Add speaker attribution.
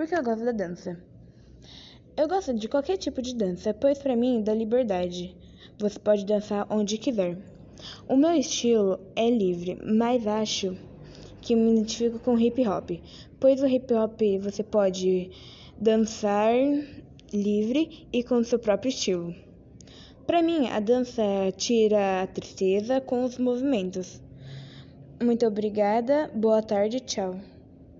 Speaker 1: porque eu gosto da dança. Eu gosto de qualquer tipo de dança, pois para mim dá liberdade. Você pode dançar onde quiser. O meu estilo é livre, mas acho que me identifico com hip hop, pois o hip hop você pode dançar livre e com seu próprio estilo. Para mim, a dança tira a tristeza com os movimentos. Muito obrigada, boa tarde, tchau.